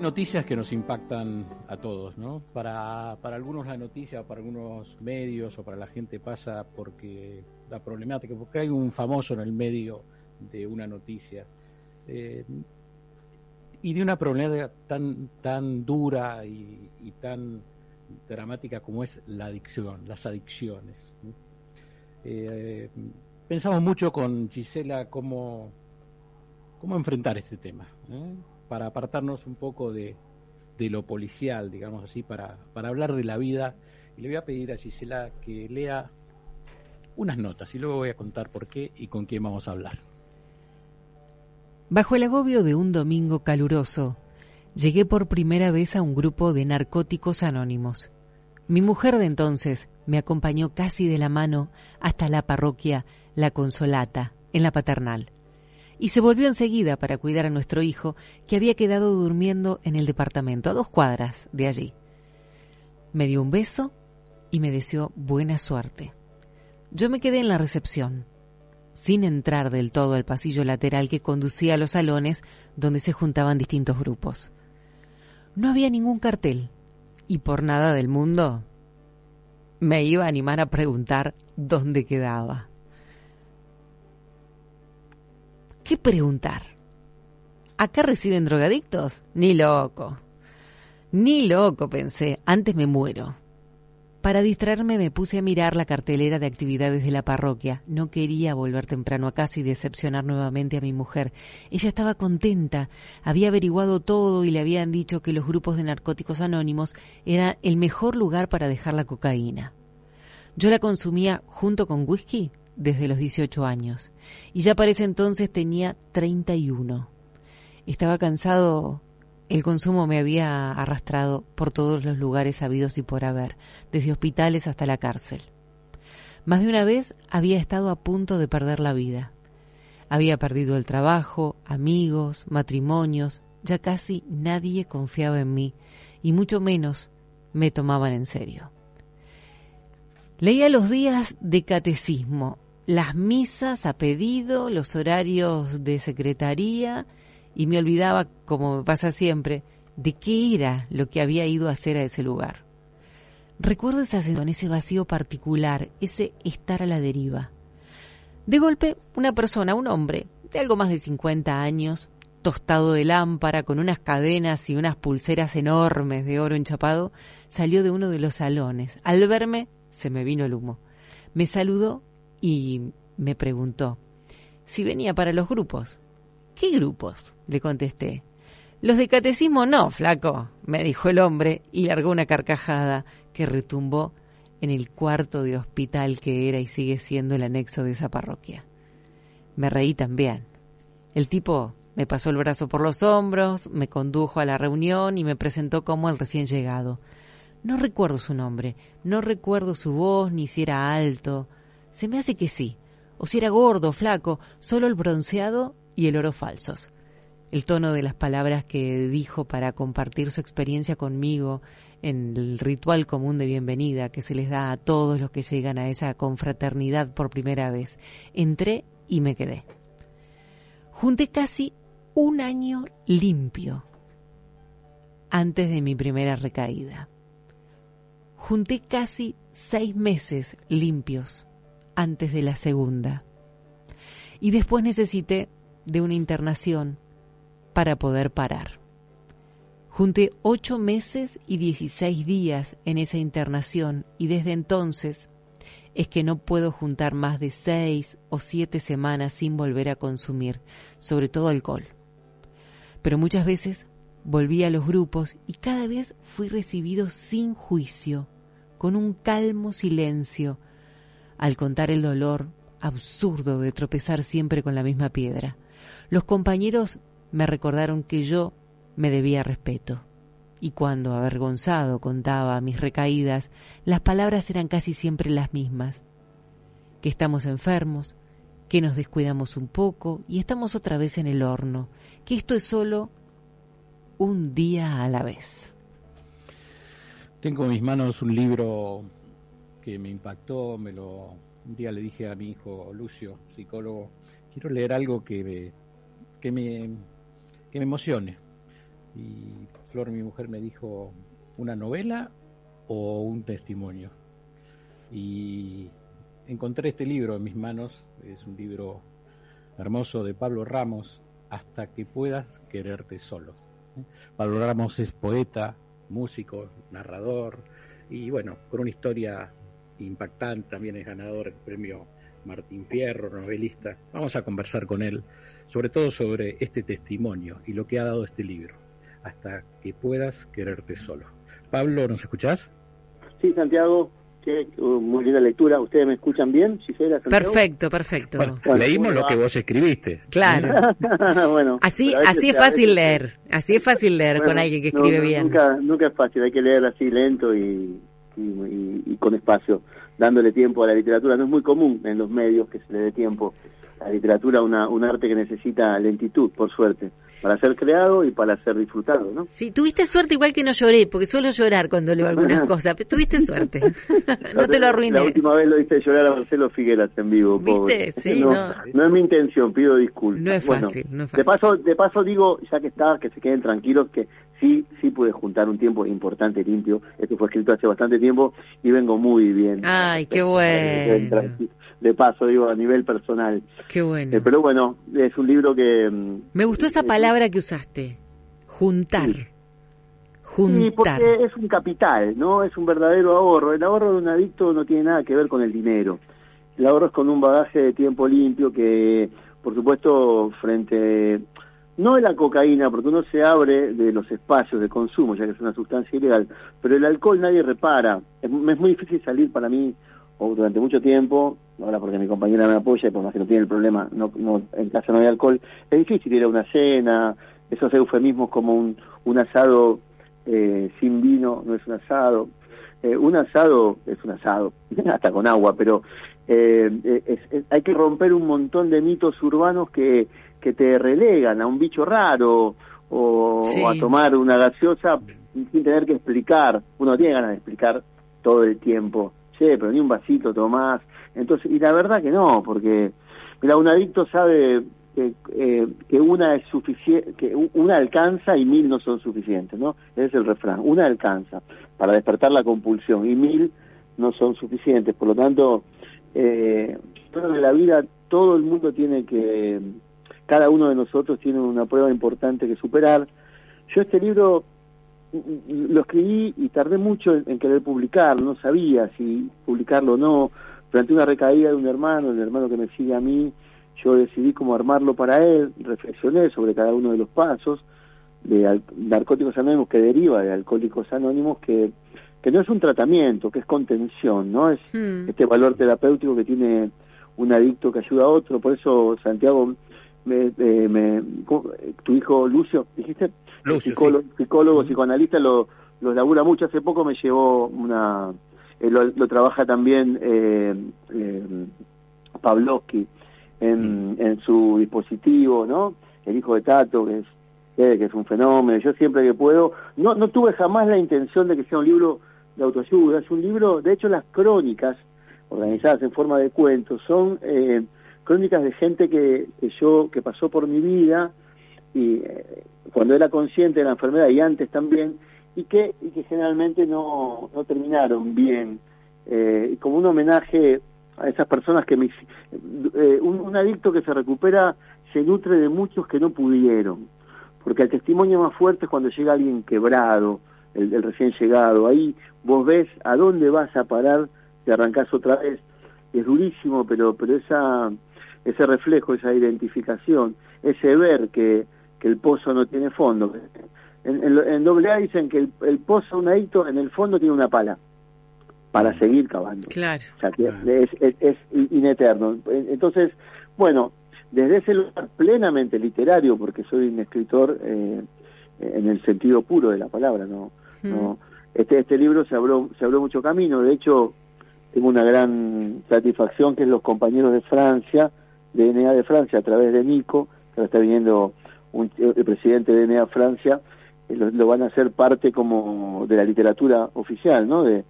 noticias que nos impactan a todos, ¿no? Para, algunos la noticia, para algunos medios o para la gente pasa porque la problemática, porque hay un famoso en el medio de una noticia eh, y de una problemática tan, tan dura y, tan dramática como es la adicción, las adicciones. Eh, pensamos mucho con Gisela cómo, cómo enfrentar este tema. ¿eh? Para apartarnos un poco de, lo policial, digamos así, para, para hablar de la vida. Y le voy a pedir a Gisela que lea unas notas y luego voy a contar por qué y con quién vamos a hablar. Bajo el agobio de un domingo caluroso, llegué por primera vez a un grupo de narcóticos anónimos. Mi mujer de entonces me acompañó casi de la mano hasta la parroquia La Consolata, en la paternal y se volvió enseguida para cuidar a nuestro hijo, que había quedado durmiendo en el departamento, a dos cuadras de allí. Me dio un beso y me deseó buena suerte. Yo me quedé en la recepción, sin entrar del todo al pasillo lateral que conducía a los salones donde se juntaban distintos grupos. No había ningún cartel, y por nada del mundo me iba a animar a preguntar dónde quedaba. ¿Qué preguntar? ¿Acá reciben drogadictos? Ni loco. Ni loco, pensé. Antes me muero. Para distraerme me puse a mirar la cartelera de actividades de la parroquia. No quería volver temprano a casa y decepcionar nuevamente a mi mujer. Ella estaba contenta, había averiguado todo y le habían dicho que los grupos de narcóticos anónimos eran el mejor lugar para dejar la cocaína. Yo la consumía junto con whisky desde los 18 años y ya para ese entonces tenía 31. Estaba cansado, el consumo me había arrastrado por todos los lugares habidos y por haber, desde hospitales hasta la cárcel. Más de una vez había estado a punto de perder la vida. Había perdido el trabajo, amigos, matrimonios, ya casi nadie confiaba en mí y mucho menos me tomaban en serio. Leía los días de catecismo las misas a pedido, los horarios de secretaría y me olvidaba, como pasa siempre, de qué era lo que había ido a hacer a ese lugar. Recuerdo esa sensación, ese vacío particular, ese estar a la deriva. De golpe, una persona, un hombre, de algo más de 50 años, tostado de lámpara, con unas cadenas y unas pulseras enormes de oro enchapado, salió de uno de los salones. Al verme, se me vino el humo. Me saludó y me preguntó si venía para los grupos. ¿Qué grupos? le contesté. Los de catecismo no, flaco, me dijo el hombre y largó una carcajada que retumbó en el cuarto de hospital que era y sigue siendo el anexo de esa parroquia. Me reí también. El tipo me pasó el brazo por los hombros, me condujo a la reunión y me presentó como el recién llegado. No recuerdo su nombre, no recuerdo su voz, ni si era alto, se me hace que sí. O si era gordo, flaco, solo el bronceado y el oro falsos. El tono de las palabras que dijo para compartir su experiencia conmigo en el ritual común de bienvenida que se les da a todos los que llegan a esa confraternidad por primera vez. Entré y me quedé. Junté casi un año limpio antes de mi primera recaída. Junté casi seis meses limpios antes de la segunda. Y después necesité de una internación para poder parar. Junté ocho meses y dieciséis días en esa internación y desde entonces es que no puedo juntar más de seis o siete semanas sin volver a consumir, sobre todo alcohol. Pero muchas veces volví a los grupos y cada vez fui recibido sin juicio, con un calmo silencio, al contar el dolor absurdo de tropezar siempre con la misma piedra. Los compañeros me recordaron que yo me debía respeto. Y cuando, avergonzado, contaba mis recaídas, las palabras eran casi siempre las mismas. Que estamos enfermos, que nos descuidamos un poco y estamos otra vez en el horno, que esto es solo un día a la vez. Tengo en mis manos un libro que me impactó, me lo un día le dije a mi hijo Lucio, psicólogo, quiero leer algo que que me, que me emocione. Y Flor, mi mujer, me dijo, ¿una novela o un testimonio? Y encontré este libro en mis manos, es un libro hermoso de Pablo Ramos, Hasta que puedas quererte solo. Pablo Ramos es poeta, músico, narrador y bueno, con una historia impactante, también es ganador del premio Martín Fierro, novelista. Vamos a conversar con él, sobre todo sobre este testimonio y lo que ha dado este libro, hasta que puedas quererte solo. Pablo, ¿nos escuchás? Sí, Santiago, uh, muy linda lectura. ¿Ustedes me escuchan bien? perfecto, perfecto. leímos lo que vos escribiste. Claro. bueno, así así es fácil leer. Así es fácil leer con alguien que escribe bien. Nunca, nunca es fácil, hay que leer así lento y, y, con espacio, dándole tiempo a la literatura. No es muy común en los medios que se le dé tiempo a la literatura, una, un arte que necesita lentitud, por suerte para ser creado y para ser disfrutado, ¿no? Sí, tuviste suerte igual que no lloré, porque suelo llorar cuando leo algunas cosas, pero tuviste suerte. no te lo arruiné. La última vez lo hice llorar a Marcelo Figueras en vivo. ¿Viste? Sí, no, no, es mi intención, pido disculpas. No es fácil, no es fácil. De paso, de paso digo, ya que está, que se queden tranquilos, que sí, sí pude juntar un tiempo importante, limpio. Esto fue escrito hace bastante tiempo y vengo muy bien. Ay, qué bueno de paso, digo, a nivel personal. Qué bueno. Eh, pero bueno, es un libro que... Mm, Me gustó esa palabra que usaste, juntar. Juntar. Sí, porque es un capital, ¿no? Es un verdadero ahorro. El ahorro de un adicto no tiene nada que ver con el dinero. El ahorro es con un bagaje de tiempo limpio que, por supuesto, frente no de la cocaína, porque uno se abre de los espacios de consumo, ya que es una sustancia ilegal, pero el alcohol nadie repara. Es, es muy difícil salir para mí o durante mucho tiempo, ahora porque mi compañera me apoya y por más que no tiene el problema, no, no, en casa no hay alcohol, es difícil ir a una cena, esos eufemismos como un, asado eh, sin vino no es un asado, eh, un asado es un asado, hasta con agua, pero eh, hay que romper un montón de mitos urbanos que, que te relegan a un bicho raro o, o a tomar una gaseosa sin tener que explicar, uno tiene ganas de explicar todo el tiempo pero ni un vasito tomás. Entonces, y la verdad que no, porque, mira, un adicto sabe que, eh, que una es suficiente, que una alcanza y mil no son suficientes, ¿no? Ese es el refrán, una alcanza para despertar la compulsión y mil no son suficientes. Por lo tanto, eh, en la vida todo el mundo tiene que, cada uno de nosotros tiene una prueba importante que superar. Yo este libro lo escribí y tardé mucho en, querer publicarlo, no sabía si publicarlo o no. Durante una recaída de un hermano, el hermano que me sigue a mí, yo decidí cómo armarlo para él, reflexioné sobre cada uno de los pasos de narcóticos anónimos que deriva de alcohólicos anónimos que que no es un tratamiento, que es contención, ¿no? Es hmm. este valor terapéutico que tiene un adicto que ayuda a otro. Por eso, Santiago, me, eh, me, tu hijo Lucio, dijiste, psicólogo, psicoanalista, lo, lo labura mucho. Hace poco me llevó una, eh, lo, trabaja también eh, eh, Pavlovsky en, mm. en su dispositivo, ¿no? El hijo de Tato, que es que es un fenómeno. Yo siempre que puedo, no, no tuve jamás la intención de que sea un libro de autoayuda, es un libro, de hecho las crónicas, organizadas en forma de cuentos, son eh, crónicas de gente que, que, yo, que pasó por mi vida, y eh, cuando era consciente de la enfermedad y antes también, y que, y que generalmente no, no terminaron bien. Eh, como un homenaje a esas personas que me... Eh, un, adicto que se recupera se nutre de muchos que no pudieron, porque el testimonio más fuerte es cuando llega alguien quebrado, el, recién llegado, ahí vos ves a dónde vas a parar si arrancás otra vez. Es durísimo, pero, pero esa, ese reflejo, esa identificación, ese ver que que el pozo no tiene fondo. En, en, doble A dicen que el, pozo, un adicto, en el fondo tiene una pala para seguir cavando. Claro. O sea, que es, es, es, ineterno. Entonces, bueno, desde ese lugar plenamente literario, porque soy un escritor eh, en el sentido puro de la palabra, no, no este este libro se habló se habló mucho camino. De hecho, tengo una gran satisfacción que es los compañeros de Francia, de DNA de Francia, a través de Nico, que ahora está viniendo el presidente de NEA Francia, eh, lo, van a hacer parte como de la literatura oficial, ¿no? De,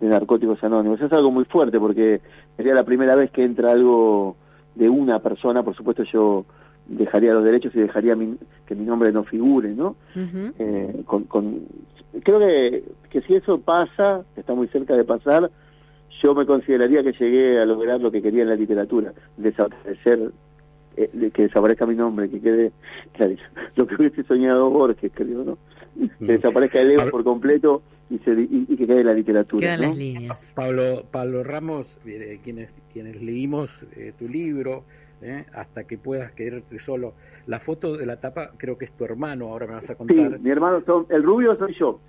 Narcóticos Anónimos. Es algo muy fuerte porque sería la primera vez que entra algo de una persona, por supuesto yo dejaría los derechos y dejaría que mi nombre no figure, ¿no? Eh, con, creo que, que si eso pasa, está muy cerca de pasar, yo me consideraría que llegué a lograr lo que quería en la literatura, desaparecer, eh, que desaparezca mi nombre, que quede, claro, lo que hubiese soñado Borges, creo, ¿no? Que desaparezca el ego por completo y, se, y, que quede la literatura. las líneas. Pablo, Pablo Ramos, eh, quienes, quienes leímos tu libro, ¿eh? hasta que puedas quedarte solo. La foto de la tapa creo que es tu hermano, ahora me vas a contar. Sí, mi hermano, son, el rubio soy yo.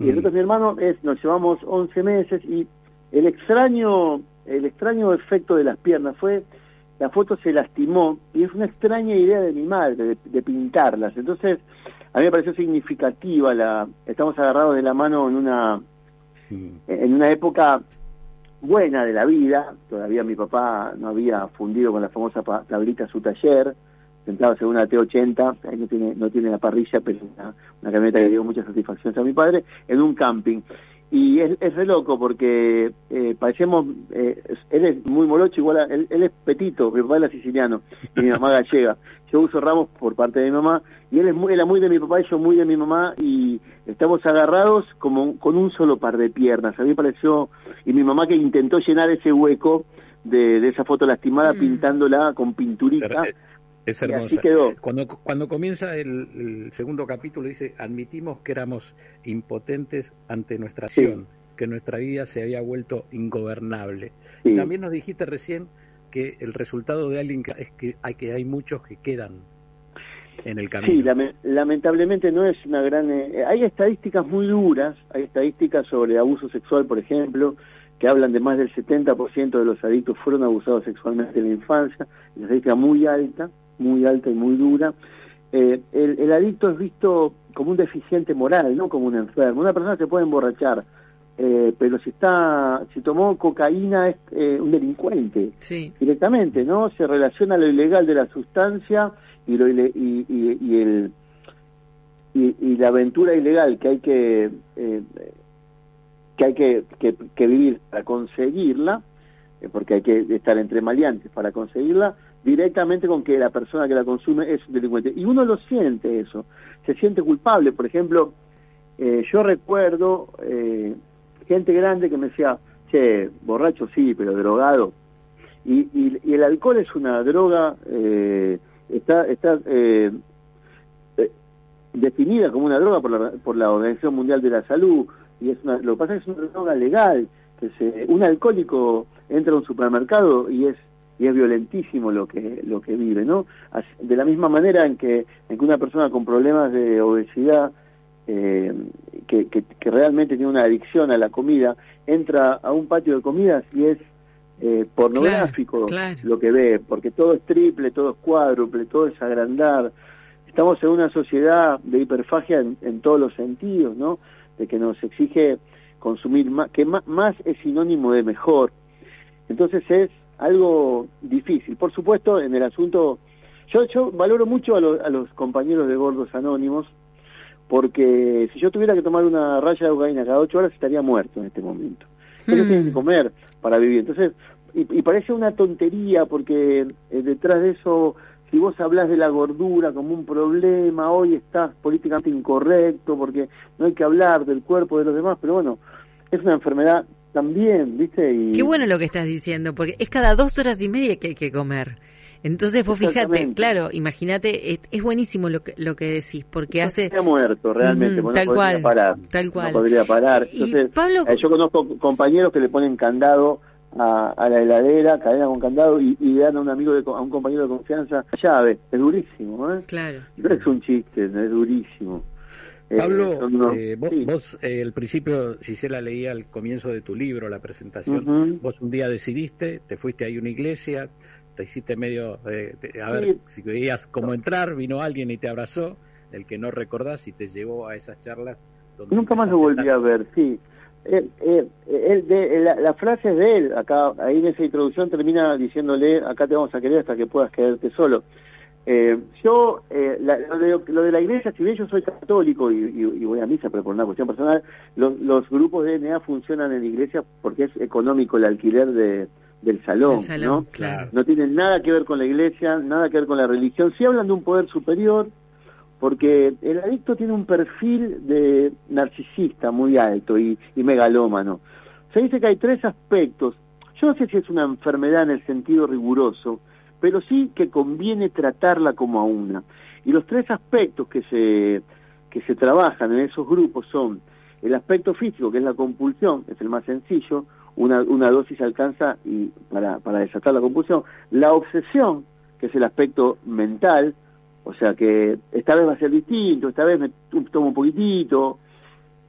Y el mm. otro mi hermano, es, nos llevamos 11 meses y el extraño, el extraño efecto de las piernas fue, la foto se lastimó y es una extraña idea de mi madre, de, pintarlas. Entonces, a mí me pareció significativa, la, estamos agarrados de la mano en una, mm. en una época buena de la vida. Todavía mi papá no había fundido con la famosa tablita su taller, sentado en una T80, ahí no tiene, no tiene la parrilla, pero una, una camioneta que dio muchas satisfacciones a mi padre, en un camping. Y es, es re loco porque eh, parecemos, eh, él es muy molocho, igual él, él, es petito, mi papá era siciliano y mi mamá gallega. Yo uso ramos por parte de mi mamá y él es muy, era muy de mi papá y yo muy de mi mamá y estamos agarrados como con un solo par de piernas. A mí me pareció, y mi mamá que intentó llenar ese hueco de, de esa foto lastimada mm. pintándola con pinturita. Es hermosa. quedó. Cuando, cuando comienza el, segundo capítulo dice, admitimos que éramos impotentes ante nuestra acción, que nuestra vida se había vuelto ingobernable. Y también nos dijiste recién que el resultado de alguien es que hay, que hay muchos que quedan en el camino. Sí, lamentablemente no es una gran... Eh, hay estadísticas muy duras, hay estadísticas sobre abuso sexual, por ejemplo, que hablan de más del 70% de los adictos fueron abusados sexualmente en la infancia, una estadística muy alta, muy alta y muy dura. Eh, el, adicto es visto como un deficiente moral, no como un enfermo. Una persona se puede emborrachar, eh, pero si está, si tomó cocaína es eh, un delincuente directamente, ¿no? Se relaciona lo ilegal de la sustancia y lo y, y, el y, la aventura ilegal que hay que que hay que, que vivir para conseguirla, porque hay que estar entre maleantes para conseguirla, directamente con que la persona que la consume es delincuente. Y uno lo siente eso, se siente culpable. Por ejemplo, eh, yo recuerdo eh, gente grande que me decía, che, borracho sí, pero drogado. Y, y, el alcohol es una droga, eh, está, está definida como una droga por la, por la Organización Mundial de la Salud, y es una, lo que pasa es que es una droga legal, que se, un alcohólico entra a un supermercado y es y es violentísimo lo que lo que vive no de la misma manera en que en que una persona con problemas de obesidad eh, que, que, realmente tiene una adicción a la comida entra a un patio de comidas y es eh, pornográfico lo que ve porque todo es triple todo es cuádruple todo es agrandar. Estamos en una sociedad de hiperfagia en, en todos los sentidos no de que nos exige consumir más que más es sinónimo de mejor. Entonces es algo difícil. Por supuesto, en el asunto, yo, yo valoro mucho a, a los compañeros de Gordos Anónimos, porque si yo tuviera que tomar una raya de cocaína cada ocho horas estaría muerto en este momento. Ellos tienen que hmm. comer para vivir. Entonces, y, parece una tontería porque eh, detrás de eso, si vos hablas de la gordura como un problema, hoy estás políticamente incorrecto porque no hay que hablar del cuerpo de los demás, pero bueno, es una enfermedad también, ¿viste? Y... Qué bueno lo que estás diciendo, porque es cada dos horas y media que hay que comer. Entonces vos fíjate, claro, imagínate, es, buenísimo lo que, lo que decís, porque hace... ha muerto realmente, tal no cual, parar. Tal cual. No podría parar. Entonces, eh, yo conozco compañeros que le ponen candado a, la heladera, cadena con candado, y, le dan a un amigo, de, a un compañero de confianza llave. Es durísimo, ¿eh? Claro. No es un chiste, es durísimo. Eh, Pablo, eh, vos, eh, el principio, si se la leía al comienzo de tu libro, la presentación, vos un día decidiste, te fuiste a una iglesia, te hiciste medio, a ver si veías cómo entrar, vino alguien y te abrazó, el que no recordás y te llevó a esas charlas. Nunca más lo volví a ver, sí. de, la, frase es de él, acá, ahí en esa introducción termina diciéndole, acá te vamos a querer hasta que puedas quedarte solo. Eh, yo, eh, lo, de, la iglesia, si bien yo soy católico y, voy a misa, pero por una cuestión personal, los, grupos de DNA funcionan en la iglesia porque es económico el alquiler de, del salón, ¿no? No tienen nada que ver con la iglesia, nada que ver con la religión. Sí hablan de un poder superior, porque el adicto tiene un perfil de narcisista muy alto y, y megalómano. Se dice que hay tres aspectos. Yo no sé si es una enfermedad en el sentido riguroso, pero sí que conviene tratarla como a una. Y los tres aspectos que se, que se trabajan en esos grupos son el aspecto físico, que es la compulsión, es el más sencillo, una, una dosis alcanza y para, para desatar la compulsión. La obsesión, que es el aspecto mental, o sea que esta vez va a ser distinto, esta vez me tomo un poquitito.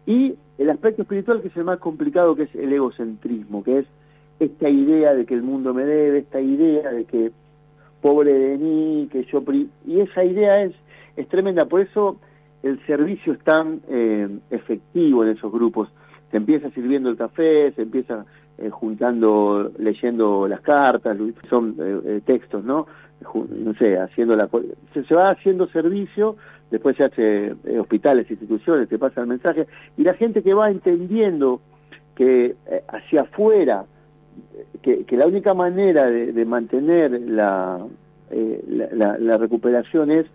Y el aspecto espiritual, que es el más complicado, que es el egocentrismo, que es esta idea de que el mundo me debe, esta idea de que pobre de mí, que yo... Y esa idea es, es tremenda, por eso el servicio es tan eh, efectivo en esos grupos. Se empieza sirviendo el café, se empieza eh, juntando, leyendo las cartas, son eh, textos, ¿no? No sé, haciendo la... Se, se, va haciendo servicio, después se hace hospitales, instituciones, se pasa el mensaje, y la gente que va entendiendo que hacia afuera que, la única manera de, mantener eh, la, la, recuperación es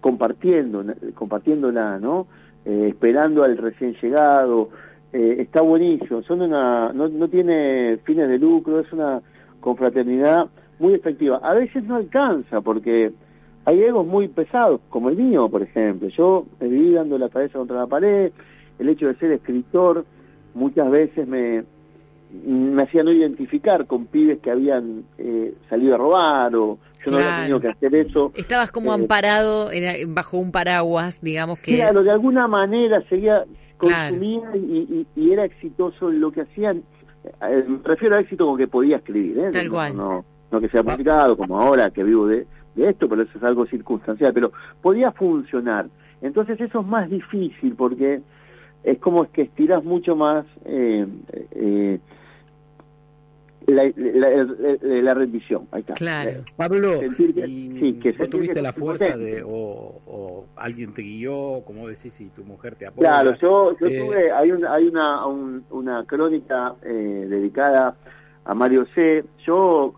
compartiendo, compartiéndola, ¿no? Eh, esperando al recién llegado, eh, está buenísimo, son una, no, no tiene fines de lucro, es una confraternidad muy efectiva. A veces no alcanza porque hay egos muy pesados, como el mío, por ejemplo. Yo viví dando la cabeza contra la pared, el hecho de ser escritor muchas veces me, me hacía no identificar con pibes que habían eh, salido a robar o yo no había tenido que hacer eso. Estabas como eh, amparado bajo un paraguas, digamos que... Claro, de alguna manera seguía, consumía y, era exitoso en lo que hacían. Eh, me refiero a éxito como que podía escribir, ¿eh? Tal cual. No, no que sea publicado como ahora que vivo de, de esto, pero eso es algo circunstancial, pero podía funcionar. Entonces eso es más difícil porque es como que estiras mucho más eh, eh, la, la, rendición. Ahí está. Claro. Eh, Pablo, sí, que ¿vos tuviste la fuerza de, o, alguien te guió, como decís, y tu mujer te apoyó? Claro, yo, yo eh, tuve, hay, un, hay una, una crónica eh, dedicada a Mario C. Yo,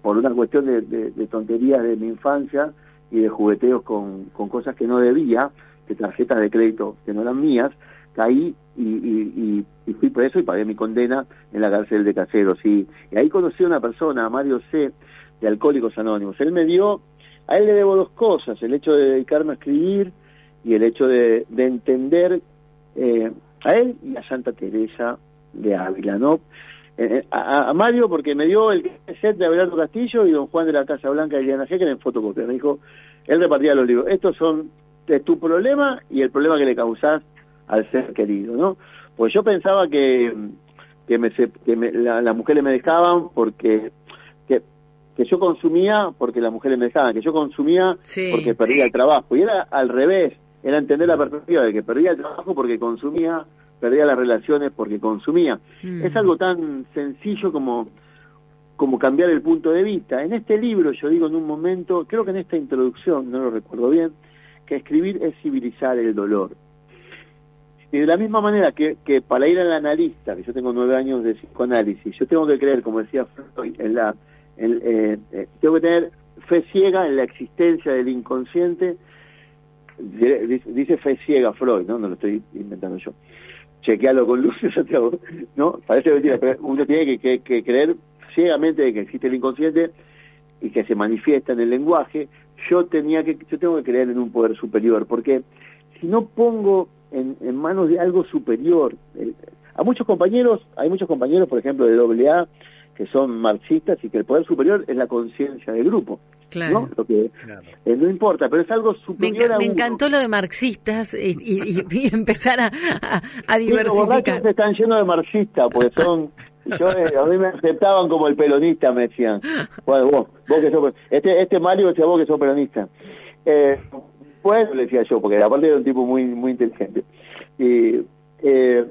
por una cuestión de, de, tonterías de mi infancia y de jugueteos con, con cosas que no debía, de tarjetas de crédito que no eran mías, caí y, fui preso y pagué mi condena en la cárcel de Caseros. Y, ahí conocí a una persona, a Mario C., de Alcohólicos Anónimos. Él me dio, a él le debo dos cosas, el hecho de dedicarme a escribir y el hecho de, de entender eh, a él y a Santa Teresa de Ávila, ¿no? Eh, eh, a, Mario porque me dio el set de Abelardo Castillo y don Juan de la Casa Blanca de Diana Hecker en fotocopia. Me dijo, él repartía los libros. Estos son de tu problema y el problema que le causás al ser querido, ¿no? Pues yo pensaba que, que, me, que me, las mujeres me dejaban porque que, que yo consumía porque las mujeres me dejaban, que yo consumía porque perdía el trabajo. Y era al revés, era entender la perspectiva de que perdía el trabajo porque consumía, perdía las relaciones porque consumía. Mm. Es algo tan sencillo como como cambiar el punto de vista. En este libro yo digo en un momento, creo que en esta introducción, no lo recuerdo bien, que escribir es civilizar el dolor. Y de la misma manera que, que para ir al analista, que yo tengo nueve años de psicoanálisis, yo tengo que creer, como decía Freud, en la, eh, eh, tengo que tener fe ciega en la existencia del inconsciente, dice, fe ciega Freud, ¿no? No lo estoy inventando yo. Chequealo con Lucio Santiago, ¿no? Parece mentira, pero uno tiene que, que, creer ciegamente de que existe el inconsciente y que se manifiesta en el lenguaje. Yo tenía que, yo tengo que creer en un poder superior, porque si no pongo en, manos de algo superior. a muchos compañeros, hay muchos compañeros, por ejemplo, de AA, que son marxistas y que el poder superior es la conciencia del grupo. Claro. ¿no? Lo que eh, no importa, pero es algo superior me, a Me encantó lo de marxistas y, y, empezar a, a, diversificar. los están llenos de marxistas, porque son... Yo, eh, a mí me aceptaban como el pelonista, me decían. Bueno, vos, vos que sos, este, este Mario decía vos que sos peronista. Eh, pues le decía yo, porque aparte era un tipo muy muy inteligente. Y, eh,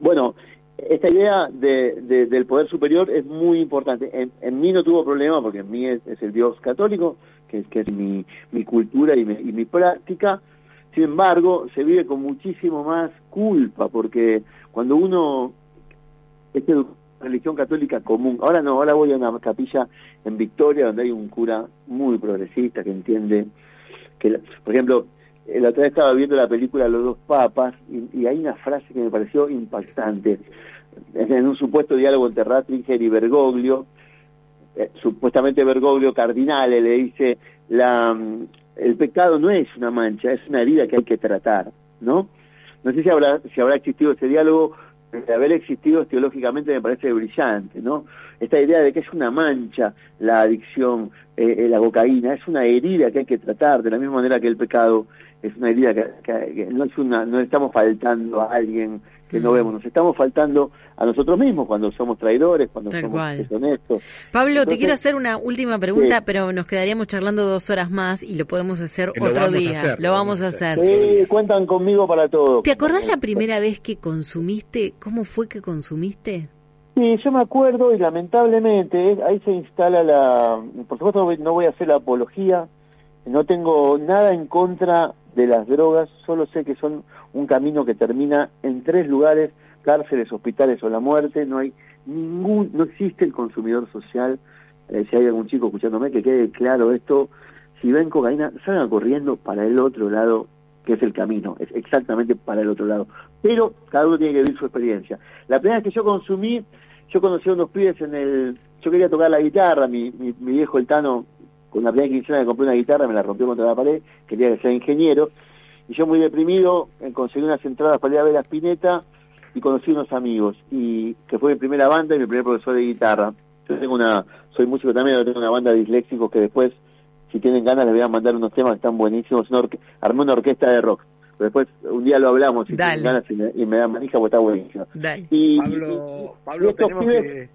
bueno, esta idea de, del poder superior es muy importante. En, mí no tuvo problema porque en mí es, el Dios católico, que, que es mi, mi cultura y mi, y mi práctica. Sin embargo, se vive con muchísimo más culpa porque cuando uno es religión católica común. Ahora no, ahora voy a una capilla en Victoria donde hay un cura muy progresista que entiende que, por ejemplo, la otra vez estaba viendo la película Los dos papas y, hay una frase que me pareció impactante. En un supuesto diálogo entre Ratzinger y Bergoglio, eh, supuestamente Bergoglio cardinale le dice la el pecado no es una mancha, es una herida que hay que tratar, ¿no? No sé si habrá si habrá existido ese diálogo de haber existido teológicamente me parece brillante, ¿no? Esta idea de que es una mancha la adicción, eh, eh, la cocaína, es una herida que hay que tratar, de la misma manera que el pecado es una herida que, no es una, no estamos faltando a alguien que no mm. vemos, nos estamos faltando a nosotros mismos cuando somos traidores, cuando somos deshonestos. Pablo, te quiero hacer una última pregunta, pero nos quedaríamos charlando dos horas más y lo podemos hacer otro día. lo vamos a hacer. Sí, cuentan conmigo para todo. ¿Te acordás la primera vez que consumiste? ¿Cómo fue que consumiste? Sí, yo me acuerdo y lamentablemente ahí se instala la... Por supuesto no voy a hacer la apología, no tengo nada en contra de las drogas, solo sé que son un camino que termina en tres lugares, cárceles, hospitales o la muerte, no hay ningún, no existe el consumidor social, eh, si hay algún chico escuchándome, que quede claro esto, si ven cocaína, salgan corriendo para el otro lado, que es el camino, es exactamente para el otro lado. Pero cada uno tiene que vivir su experiencia. La primera vez que yo consumí, yo conocí a unos pibes en el, yo quería tocar la guitarra, mi, mi, mi viejo el Tano con la primera quincena me compré una guitarra, me la rompió contra la pared, quería que sea ingeniero, y yo muy deprimido eh, conseguí unas entradas para ir a ver a Spinetta y conocí unos amigos, y que fue mi primera banda y mi primer profesor de guitarra. Yo tengo una, soy músico también, tengo una banda de disléxicos que después, si tienen ganas, les voy a mandar unos temas que están buenísimos, una armé una orquesta de rock. Pero después un día lo hablamos si tienen ganas y me, y me dan manija porque está buenísimo. Y, Pablo, Pablo tenemos que...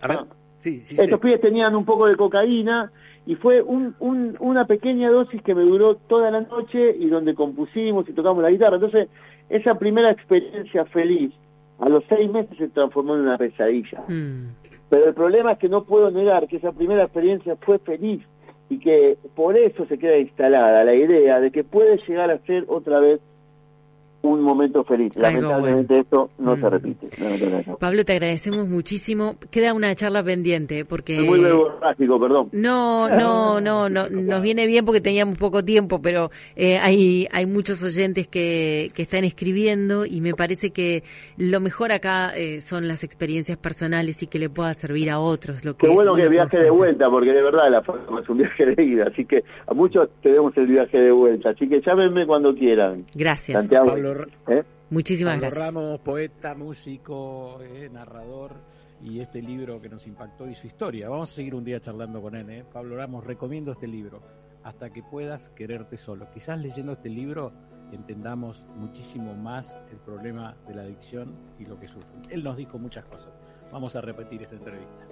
a ver. Ah. Estos pibes tenían un poco de cocaína y fue un, una pequeña dosis que me duró toda la noche y donde compusimos y tocamos la guitarra. Entonces, esa primera experiencia feliz, a los seis meses se transformó en una pesadilla. Mm. Pero el problema es que no puedo negar que esa primera experiencia fue feliz y que por eso se queda instalada la idea de que puede llegar a ser otra vez un momento feliz. Lamentablemente esto no se mm. repite. Pablo, te agradecemos muchísimo. Queda una charla pendiente porque... Es muy básico, perdón. No, no, no, no, nos viene bien porque teníamos poco tiempo, pero eh, hay, hay muchos oyentes que, que están escribiendo y me parece que lo mejor acá eh, son las experiencias personales y que le pueda servir a otros. Lo que, Qué bueno que viaje de vuelta, porque de verdad la es un viaje de ida, así que a muchos tenemos el viaje de vuelta, así que llámenme cuando quieran. Gracias. ¿Eh? Muchísimas gracias. Ramos, poeta, músico, eh, narrador y este libro que nos impactó y su historia. Vamos a seguir un día charlando con él. ¿eh? Pablo Ramos, recomiendo este libro, Hasta que puedas quererte solo. Quizás leyendo este libro entendamos muchísimo más el problema de la adicción y lo que sufre. Él nos dijo muchas cosas. Vamos a repetir esta entrevista.